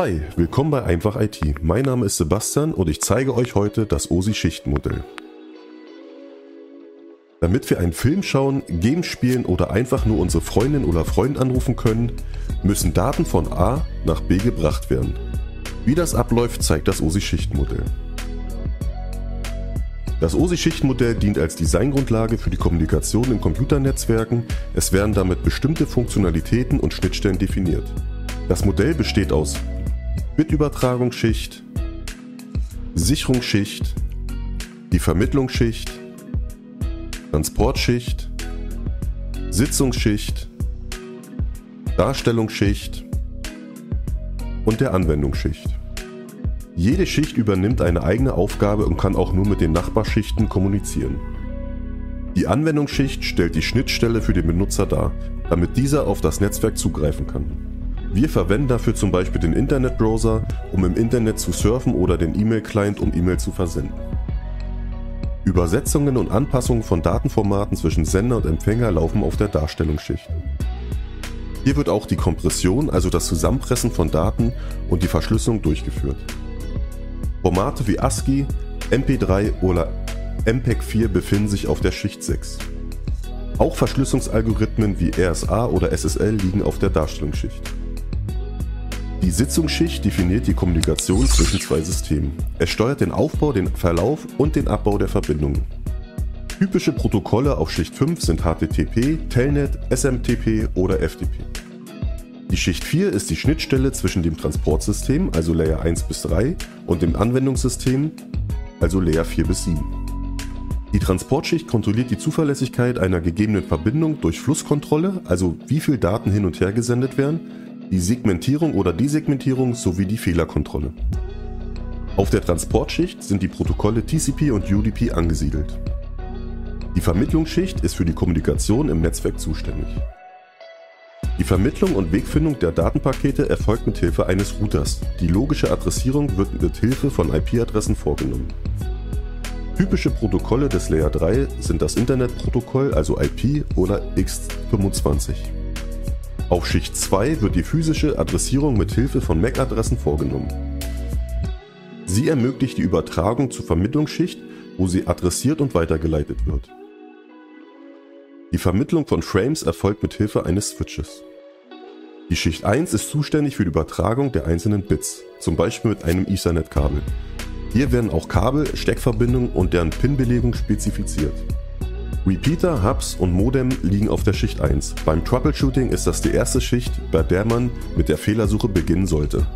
Hi, willkommen bei Einfach IT. Mein Name ist Sebastian und ich zeige euch heute das OSI-Schichtenmodell. Damit wir einen Film schauen, Games spielen oder einfach nur unsere Freundin oder Freund anrufen können, müssen Daten von A nach B gebracht werden. Wie das abläuft, zeigt das OSI-Schichtenmodell. Das OSI-Schichtenmodell dient als Designgrundlage für die Kommunikation in Computernetzwerken. Es werden damit bestimmte Funktionalitäten und Schnittstellen definiert. Das Modell besteht aus Bitübertragungsschicht, Sicherungsschicht, die Vermittlungsschicht, Transportschicht, Sitzungsschicht, Darstellungsschicht und der Anwendungsschicht. Jede Schicht übernimmt eine eigene Aufgabe und kann auch nur mit den Nachbarschichten kommunizieren. Die Anwendungsschicht stellt die Schnittstelle für den Benutzer dar, damit dieser auf das Netzwerk zugreifen kann. Wir verwenden dafür zum Beispiel den Internetbrowser, um im Internet zu surfen oder den E-Mail-Client, um E-Mail zu versenden. Übersetzungen und Anpassungen von Datenformaten zwischen Sender und Empfänger laufen auf der Darstellungsschicht. Hier wird auch die Kompression, also das Zusammenpressen von Daten und die Verschlüsselung durchgeführt. Formate wie ASCII, MP3 oder MPEG-4 befinden sich auf der Schicht 6. Auch Verschlüsselungsalgorithmen wie RSA oder SSL liegen auf der Darstellungsschicht. Die Sitzungsschicht definiert die Kommunikation zwischen zwei Systemen. Es steuert den Aufbau, den Verlauf und den Abbau der Verbindungen. Typische Protokolle auf Schicht 5 sind HTTP, Telnet, SMTP oder FTP. Die Schicht 4 ist die Schnittstelle zwischen dem Transportsystem, also Layer 1 bis 3, und dem Anwendungssystem, also Layer 4 bis 7. Die Transportschicht kontrolliert die Zuverlässigkeit einer gegebenen Verbindung durch Flusskontrolle, also wie viel Daten hin und her gesendet werden, die Segmentierung oder Desegmentierung sowie die Fehlerkontrolle. Auf der Transportschicht sind die Protokolle TCP und UDP angesiedelt. Die Vermittlungsschicht ist für die Kommunikation im Netzwerk zuständig. Die Vermittlung und Wegfindung der Datenpakete erfolgt mit Hilfe eines Routers. Die logische Adressierung wird mit Hilfe von IP-Adressen vorgenommen. Typische Protokolle des Layer 3 sind das Internetprotokoll, also IP oder X25. Auf Schicht 2 wird die physische Adressierung mit Hilfe von MAC-Adressen vorgenommen. Sie ermöglicht die Übertragung zur Vermittlungsschicht, wo sie adressiert und weitergeleitet wird. Die Vermittlung von Frames erfolgt mit Hilfe eines Switches. Die Schicht 1 ist zuständig für die Übertragung der einzelnen Bits, zum Beispiel mit einem Ethernet-Kabel. Hier werden auch Kabel, Steckverbindungen und deren Pin-Belegung spezifiziert. Repeater, Hubs und Modem liegen auf der Schicht 1. Beim Troubleshooting ist das die erste Schicht, bei der man mit der Fehlersuche beginnen sollte.